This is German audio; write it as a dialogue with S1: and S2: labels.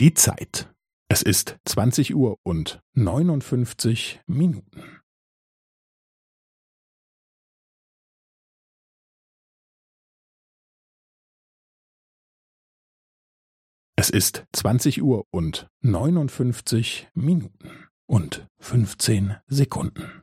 S1: Die Zeit. Es ist zwanzig Uhr und neunundfünfzig Minuten. Es ist zwanzig Uhr und neunundfünfzig Minuten und fünfzehn Sekunden.